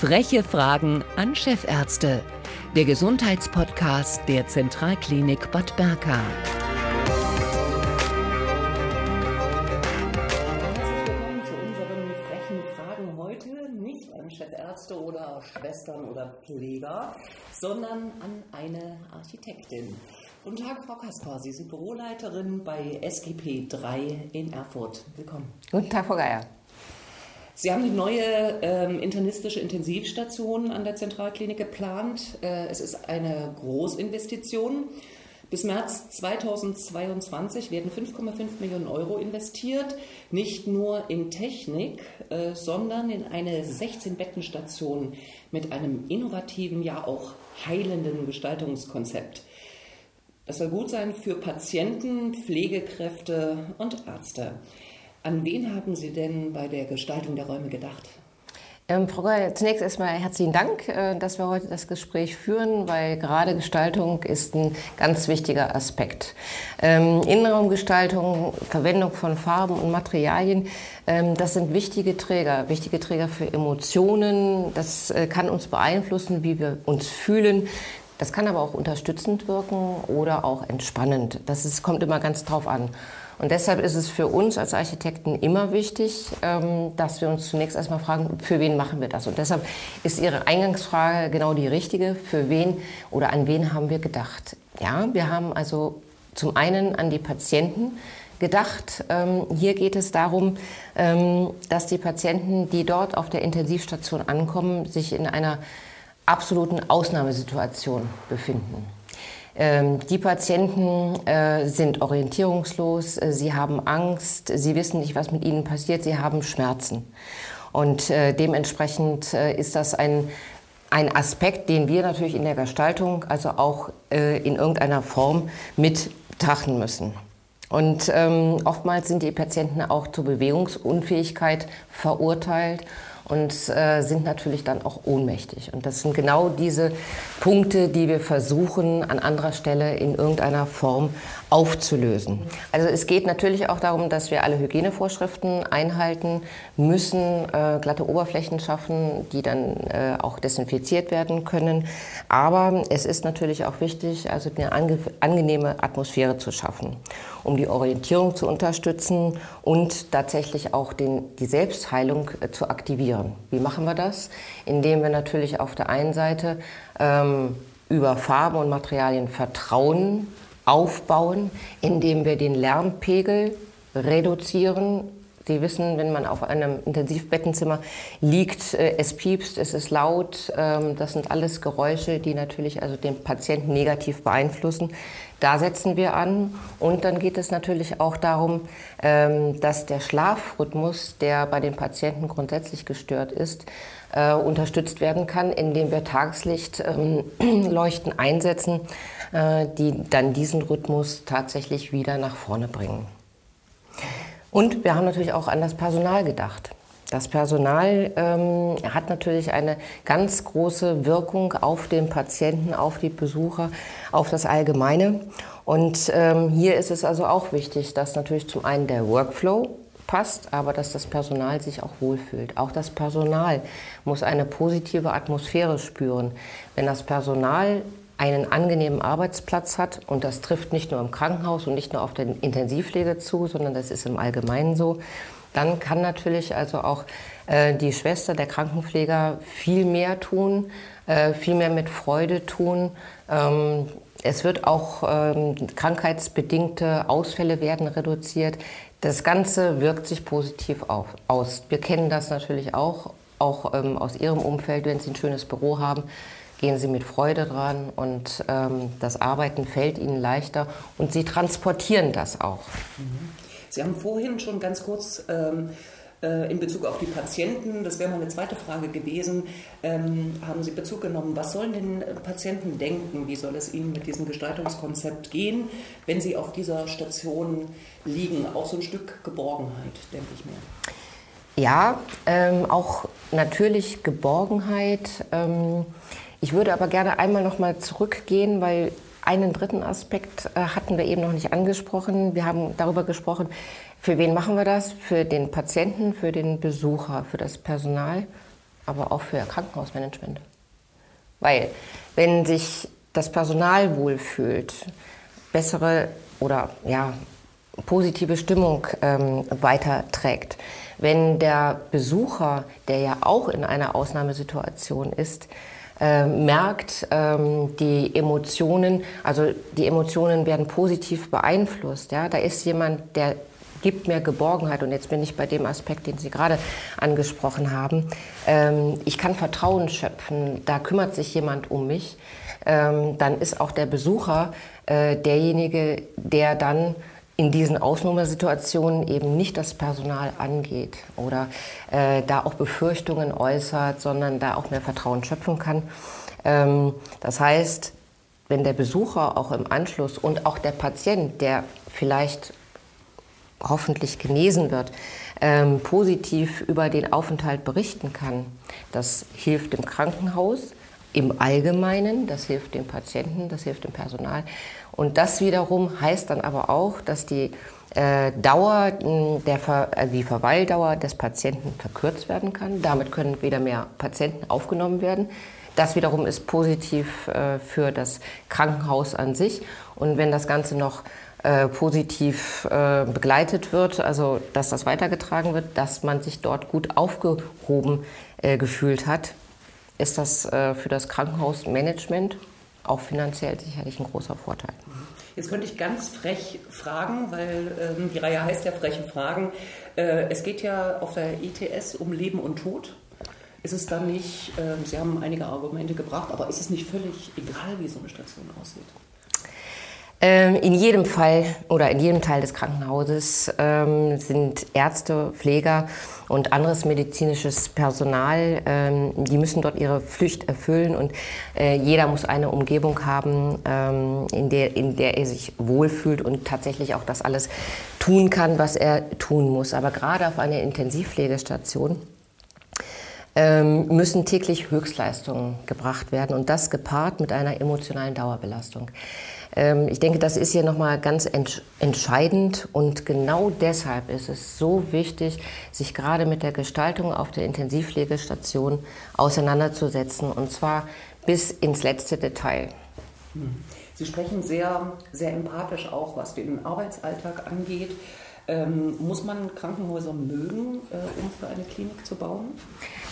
Freche Fragen an Chefärzte. Der Gesundheitspodcast der Zentralklinik Bad Berka. Chefärzte oder Schwestern oder Pfleger, sondern an eine Architektin. Guten Tag, Frau Kaspar. Sie sind Büroleiterin bei SGP 3 in Erfurt. Willkommen. Guten Tag, Frau Geier. Sie haben eine neue ähm, internistische Intensivstation an der Zentralklinik geplant. Äh, es ist eine Großinvestition. Bis März 2022 werden 5,5 Millionen Euro investiert, nicht nur in Technik, äh, sondern in eine 16-Betten-Station mit einem innovativen, ja auch heilenden Gestaltungskonzept. Das soll gut sein für Patienten, Pflegekräfte und Ärzte. An wen haben Sie denn bei der Gestaltung der Räume gedacht? Ähm, Frau Geuer, zunächst erstmal herzlichen Dank, äh, dass wir heute das Gespräch führen, weil gerade Gestaltung ist ein ganz wichtiger Aspekt. Ähm, Innenraumgestaltung, Verwendung von Farben und Materialien, ähm, das sind wichtige Träger, wichtige Träger für Emotionen. Das äh, kann uns beeinflussen, wie wir uns fühlen. Das kann aber auch unterstützend wirken oder auch entspannend. Das ist, kommt immer ganz drauf an. Und deshalb ist es für uns als Architekten immer wichtig, ähm, dass wir uns zunächst erstmal fragen, für wen machen wir das? Und deshalb ist Ihre Eingangsfrage genau die richtige. Für wen oder an wen haben wir gedacht? Ja, wir haben also zum einen an die Patienten gedacht. Ähm, hier geht es darum, ähm, dass die Patienten, die dort auf der Intensivstation ankommen, sich in einer absoluten Ausnahmesituation befinden. Ähm, die Patienten äh, sind orientierungslos, äh, sie haben Angst, sie wissen nicht, was mit ihnen passiert, sie haben Schmerzen. Und äh, dementsprechend ist das ein, ein Aspekt, den wir natürlich in der Gestaltung, also auch in irgendeiner Form mit müssen. Und ähm, oftmals sind die Patienten auch zur Bewegungsunfähigkeit verurteilt und äh, sind natürlich dann auch ohnmächtig. Und das sind genau diese Punkte, die wir versuchen an anderer Stelle in irgendeiner Form aufzulösen. Also es geht natürlich auch darum, dass wir alle Hygienevorschriften einhalten müssen, äh, glatte Oberflächen schaffen, die dann äh, auch desinfiziert werden können. Aber es ist natürlich auch wichtig, also eine ange angenehme Atmosphäre zu schaffen, um die Orientierung zu unterstützen und tatsächlich auch den, die Selbstheilung äh, zu aktivieren. Wie machen wir das? Indem wir natürlich auf der einen Seite ähm, über Farben und Materialien Vertrauen aufbauen, indem wir den Lärmpegel reduzieren. Sie wissen, wenn man auf einem Intensivbettenzimmer liegt, äh, es piepst, es ist laut. Ähm, das sind alles Geräusche, die natürlich also den Patienten negativ beeinflussen. Da setzen wir an. Und dann geht es natürlich auch darum, ähm, dass der Schlafrhythmus, der bei den Patienten grundsätzlich gestört ist, äh, unterstützt werden kann, indem wir Tageslichtleuchten einsetzen, äh, die dann diesen Rhythmus tatsächlich wieder nach vorne bringen. Und wir haben natürlich auch an das Personal gedacht. Das Personal ähm, hat natürlich eine ganz große Wirkung auf den Patienten, auf die Besucher, auf das Allgemeine. Und ähm, hier ist es also auch wichtig, dass natürlich zum einen der Workflow passt, aber dass das Personal sich auch wohlfühlt. Auch das Personal muss eine positive Atmosphäre spüren. Wenn das Personal einen angenehmen Arbeitsplatz hat, und das trifft nicht nur im Krankenhaus und nicht nur auf der Intensivpflege zu, sondern das ist im Allgemeinen so, dann kann natürlich also auch äh, die Schwester, der Krankenpfleger viel mehr tun, äh, viel mehr mit Freude tun. Ähm, es wird auch ähm, krankheitsbedingte Ausfälle werden reduziert. Das Ganze wirkt sich positiv auf, aus. Wir kennen das natürlich auch, auch ähm, aus Ihrem Umfeld, wenn Sie ein schönes Büro haben, gehen Sie mit Freude dran und ähm, das Arbeiten fällt Ihnen leichter und Sie transportieren das auch. Mhm. Sie haben vorhin schon ganz kurz ähm, äh, in Bezug auf die Patienten, das wäre meine zweite Frage gewesen, ähm, haben Sie Bezug genommen, was sollen denn Patienten denken, wie soll es ihnen mit diesem Gestaltungskonzept gehen, wenn sie auf dieser Station liegen? Auch so ein Stück Geborgenheit, denke ich mir. Ja, ähm, auch natürlich Geborgenheit. Ich würde aber gerne einmal noch mal zurückgehen, weil einen dritten Aspekt äh, hatten wir eben noch nicht angesprochen. Wir haben darüber gesprochen, für wen machen wir das? Für den Patienten, für den Besucher, für das Personal aber auch für Krankenhausmanagement. Weil wenn sich das Personal wohlfühlt, bessere oder ja, positive Stimmung ähm, weiterträgt, wenn der Besucher, der ja auch in einer Ausnahmesituation ist, äh, merkt, ähm, die Emotionen, also die Emotionen werden positiv beeinflusst. Ja? Da ist jemand, der gibt mir Geborgenheit. Und jetzt bin ich bei dem Aspekt, den Sie gerade angesprochen haben. Ähm, ich kann Vertrauen schöpfen, da kümmert sich jemand um mich. Ähm, dann ist auch der Besucher äh, derjenige, der dann in diesen Ausnahmesituationen eben nicht das Personal angeht oder äh, da auch Befürchtungen äußert, sondern da auch mehr Vertrauen schöpfen kann. Ähm, das heißt, wenn der Besucher auch im Anschluss und auch der Patient, der vielleicht hoffentlich genesen wird, ähm, positiv über den Aufenthalt berichten kann, das hilft dem Krankenhaus im Allgemeinen, das hilft dem Patienten, das hilft dem Personal. Und das wiederum heißt dann aber auch, dass die äh, Dauer, der Ver, also die Verweildauer des Patienten verkürzt werden kann. Damit können wieder mehr Patienten aufgenommen werden. Das wiederum ist positiv äh, für das Krankenhaus an sich. Und wenn das Ganze noch äh, positiv äh, begleitet wird, also dass das weitergetragen wird, dass man sich dort gut aufgehoben äh, gefühlt hat, ist das äh, für das Krankenhausmanagement auch finanziell sicherlich ein großer Vorteil. Jetzt könnte ich ganz frech fragen, weil ähm, die Reihe heißt ja freche Fragen. Äh, es geht ja auf der ITS um Leben und Tod. Ist es dann nicht, äh, Sie haben einige Argumente gebracht, aber ist es nicht völlig egal, wie so eine Station aussieht? Ähm, in jedem Fall oder in jedem Teil des Krankenhauses ähm, sind Ärzte, Pfleger und anderes medizinisches Personal, ähm, die müssen dort ihre Pflicht erfüllen und äh, jeder muss eine Umgebung haben, ähm, in, der, in der er sich wohlfühlt und tatsächlich auch das alles tun kann, was er tun muss. Aber gerade auf einer Intensivpflegestation ähm, müssen täglich Höchstleistungen gebracht werden und das gepaart mit einer emotionalen Dauerbelastung. Ähm, ich denke, das ist hier nochmal ganz entscheidend und genau deshalb ist es so wichtig, sich gerade mit der Gestaltung auf der Intensivpflegestation auseinanderzusetzen und zwar bis ins letzte Detail. Hm. Sie sprechen sehr, sehr empathisch auch, was den Arbeitsalltag angeht. Ähm, muss man Krankenhäuser mögen, äh, um für eine Klinik zu bauen?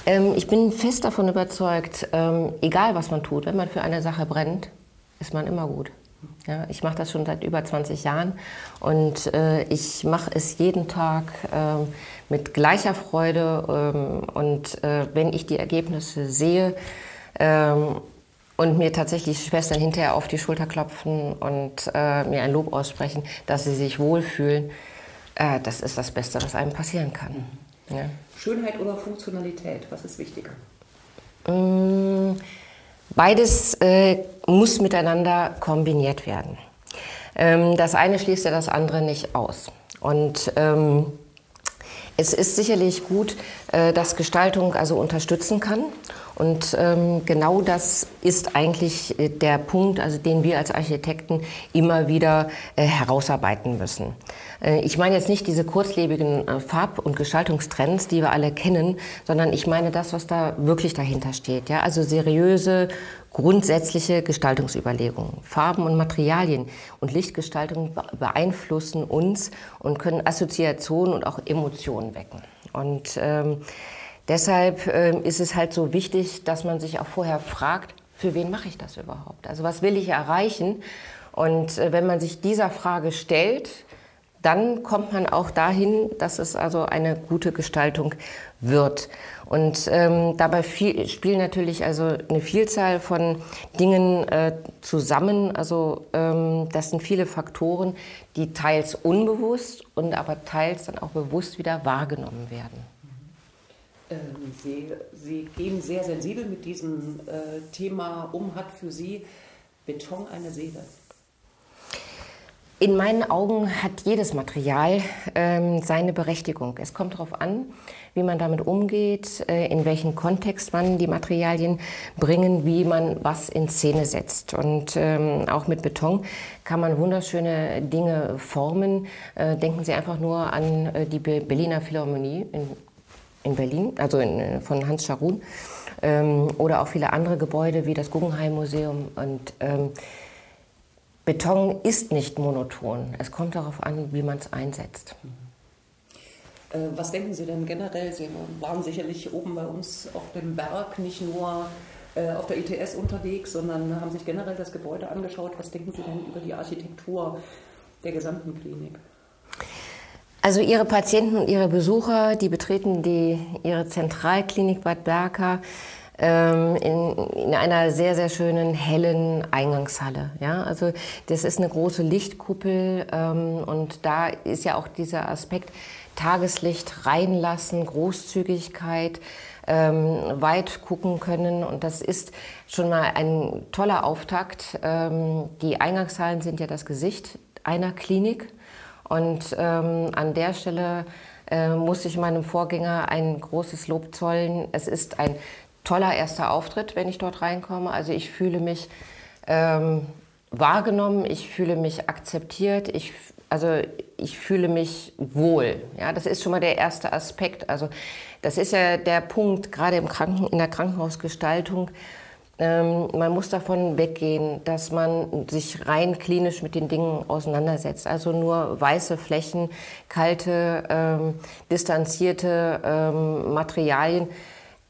Ähm, ich bin fest davon überzeugt, ähm, egal was man tut, wenn man für eine Sache brennt, ist man immer gut. Ja, ich mache das schon seit über 20 Jahren und äh, ich mache es jeden Tag äh, mit gleicher Freude. Ähm, und äh, wenn ich die Ergebnisse sehe ähm, und mir tatsächlich Schwestern hinterher auf die Schulter klopfen und äh, mir ein Lob aussprechen, dass sie sich wohlfühlen, äh, das ist das Beste, was einem passieren kann. Ja. Schönheit oder Funktionalität, was ist wichtiger? Mmh. Beides äh, muss miteinander kombiniert werden. Ähm, das eine schließt ja das andere nicht aus. Und ähm, es ist sicherlich gut, äh, dass Gestaltung also unterstützen kann. Und ähm, genau das ist eigentlich äh, der Punkt, also den wir als Architekten immer wieder äh, herausarbeiten müssen. Äh, ich meine jetzt nicht diese kurzlebigen äh, Farb- und Gestaltungstrends, die wir alle kennen, sondern ich meine das, was da wirklich dahinter steht. Ja? Also seriöse, grundsätzliche Gestaltungsüberlegungen. Farben und Materialien und Lichtgestaltung beeinflussen uns und können Assoziationen und auch Emotionen wecken. Und ähm, deshalb äh, ist es halt so wichtig, dass man sich auch vorher fragt, für wen mache ich das überhaupt? Also was will ich erreichen? Und äh, wenn man sich dieser Frage stellt, dann kommt man auch dahin, dass es also eine gute Gestaltung wird. Und ähm, dabei viel, spielen natürlich also eine Vielzahl von Dingen äh, zusammen. Also ähm, das sind viele Faktoren, die teils unbewusst und aber teils dann auch bewusst wieder wahrgenommen werden. Ähm, Sie, Sie gehen sehr sensibel mit diesem äh, Thema um. Hat für Sie Beton eine Seele? In meinen Augen hat jedes Material ähm, seine Berechtigung. Es kommt darauf an, wie man damit umgeht, äh, in welchen Kontext man die Materialien bringen, wie man was in Szene setzt. Und ähm, auch mit Beton kann man wunderschöne Dinge formen. Äh, denken Sie einfach nur an äh, die Berliner Philharmonie in in Berlin, also in, von Hans Scharun, ähm, oder auch viele andere Gebäude wie das Guggenheim Museum. Und ähm, Beton ist nicht monoton. Es kommt darauf an, wie man es einsetzt. Äh, was denken Sie denn generell? Sie waren sicherlich oben bei uns auf dem Berg, nicht nur äh, auf der ITS unterwegs, sondern haben sich generell das Gebäude angeschaut. Was denken Sie denn über die Architektur der gesamten Klinik? Also Ihre Patienten und Ihre Besucher, die betreten die, Ihre Zentralklinik Bad Berka ähm, in, in, einer sehr, sehr schönen, hellen Eingangshalle. Ja? Also das ist eine große Lichtkuppel ähm, und da ist ja auch dieser Aspekt Tageslicht reinlassen, Großzügigkeit, ähm, weit gucken können und das ist schon mal ein toller Auftakt. Ähm, die Eingangshallen sind ja das Gesicht einer Klinik und ähm, an der Stelle äh, muss ich meinem Vorgänger ein großes Lob zollen. Es ist ein toller erster Auftritt, wenn ich dort reinkomme. Also ich fühle mich ähm, wahrgenommen, ich fühle mich akzeptiert, ich, also ich fühle mich wohl. Ja, das ist schon mal der erste Aspekt. Also das ist ja der Punkt, gerade im Kranken, in der Krankenhausgestaltung, ähm, man muss davon weggehen, dass man sich rein klinisch mit den Dingen auseinandersetzt. Also nur weiße Flächen, kalte, ähm, distanzierte ähm, Materialien.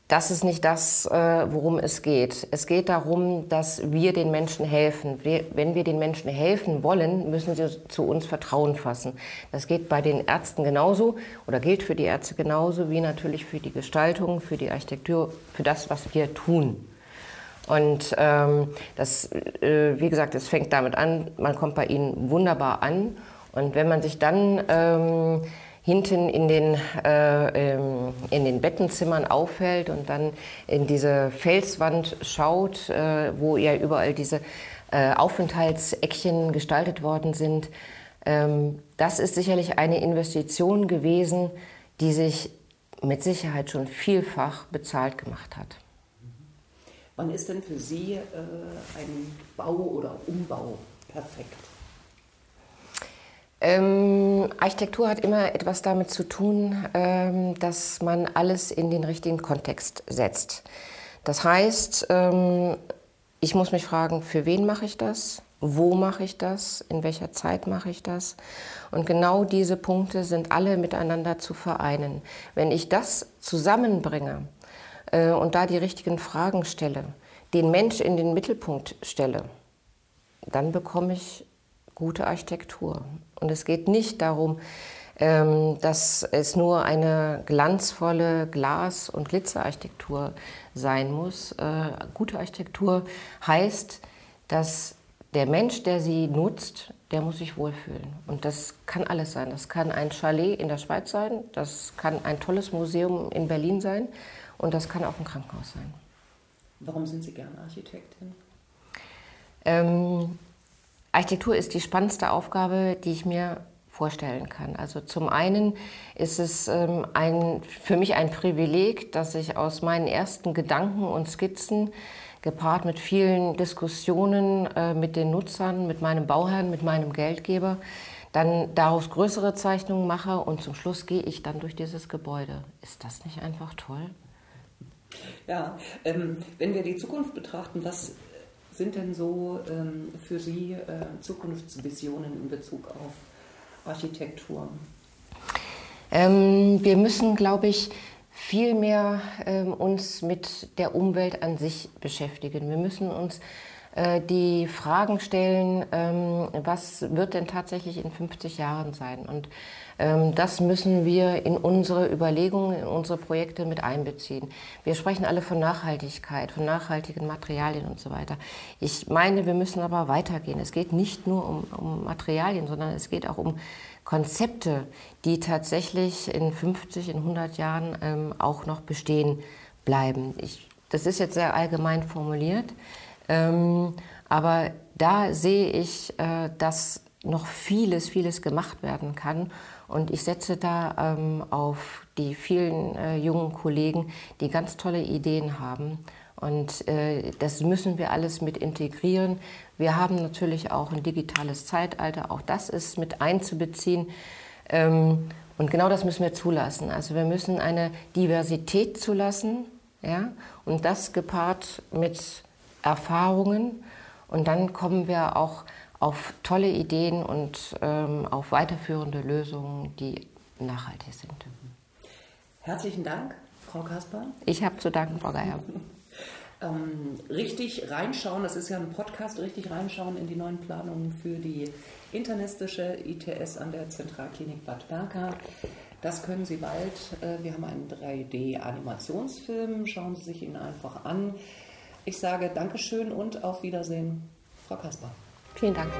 Das ist nicht das, äh, worum es geht. Es geht darum, dass wir den Menschen helfen. Wenn wir den Menschen helfen wollen, müssen sie zu uns Vertrauen fassen. Das geht bei den Ärzten genauso oder gilt für die Ärzte genauso wie natürlich für die Gestaltung, für die Architektur, für das, was wir tun. Und ähm, das, äh, wie gesagt, es fängt damit an, man kommt bei ihnen wunderbar an. Und wenn man sich dann ähm, hinten in den, äh, ähm, in den Bettenzimmern aufhält und dann in diese Felswand schaut, äh, wo ja überall diese äh, Aufenthaltseckchen gestaltet worden sind, ähm, das ist sicherlich eine Investition gewesen, die sich mit Sicherheit schon vielfach bezahlt gemacht hat. Wann ist denn für Sie äh, ein Bau oder Umbau perfekt? Ähm, Architektur hat immer etwas damit zu tun, ähm, dass man alles in den richtigen Kontext setzt. Das heißt, ähm, ich muss mich fragen, für wen mache ich das? Wo mache ich das? In welcher Zeit mache ich das? Und genau diese Punkte sind alle miteinander zu vereinen. Wenn ich das zusammenbringe, äh, und da die richtigen Fragen stelle, den Mensch in den Mittelpunkt stelle, dann bekomme ich gute Architektur. Und es geht nicht darum, ähm, dass es nur eine glanzvolle Glas- und Glitzerarchitektur sein muss. Äh, gute Architektur heißt, dass der Mensch, der sie nutzt, der muss sich wohlfühlen. Und das kann alles sein. Das kann ein Chalet in der Schweiz sein, das kann ein tolles Museum in Berlin sein, und das kann auch ein Krankenhaus sein. Warum sind Sie gerne Architektin? Ähm, Architektur ist die spannendste Aufgabe, die ich mir vorstellen kann. Also zum einen ist es ähm, ein, für mich ein Privileg, dass ich aus meinen ersten Gedanken und Skizzen gepaart mit vielen Diskussionen äh, mit den Nutzern, mit meinem Bauherrn, mit meinem Geldgeber, dann daraus größere Zeichnungen mache und zum Schluss gehe ich dann durch dieses Gebäude. Ist das nicht einfach toll? Ja, ähm, wenn wir die Zukunft betrachten, was sind denn so ähm, für Sie äh, Zukunftsvisionen in Bezug auf Architektur? Ähm, wir müssen, glaube ich, viel mehr ähm, uns mit der Umwelt an sich beschäftigen. Wir müssen uns die Fragen stellen, ähm, was wird denn tatsächlich in 50 Jahren sein? Und ähm, das müssen wir in unsere Überlegungen, in unsere Projekte mit einbeziehen. Wir sprechen alle von Nachhaltigkeit, von nachhaltigen Materialien und so weiter. Ich meine, wir müssen aber weitergehen. Es geht nicht nur um, um Materialien, sondern es geht auch um Konzepte, die tatsächlich in 50, in 100 Jahren ähm, auch noch bestehen bleiben. Ich, das ist jetzt sehr allgemein formuliert. Ähm, aber da sehe ich, äh, dass noch vieles, vieles gemacht werden kann. Und ich setze da ähm, auf die vielen äh, jungen Kollegen, die ganz tolle Ideen haben. Und äh, das müssen wir alles mit integrieren. Wir haben natürlich auch ein digitales Zeitalter, auch das ist mit einzubeziehen. Ähm, und genau das müssen wir zulassen. Also wir müssen eine Diversität zulassen, ja, und das gepaart mit Erfahrungen. Und dann kommen wir auch auf tolle Ideen und ähm, auf weiterführende Lösungen, die nachhaltig sind. Herzlichen Dank, Frau Kasper. Ich habe zu danken, Frau Geier. ähm, richtig reinschauen, das ist ja ein Podcast, richtig reinschauen in die neuen Planungen für die internistische ITS an der Zentralklinik Bad Berka. Das können Sie bald. Äh, wir haben einen 3D-Animationsfilm. Schauen Sie sich ihn einfach an. Ich sage Dankeschön und auf Wiedersehen, Frau Kasper. Vielen Dank.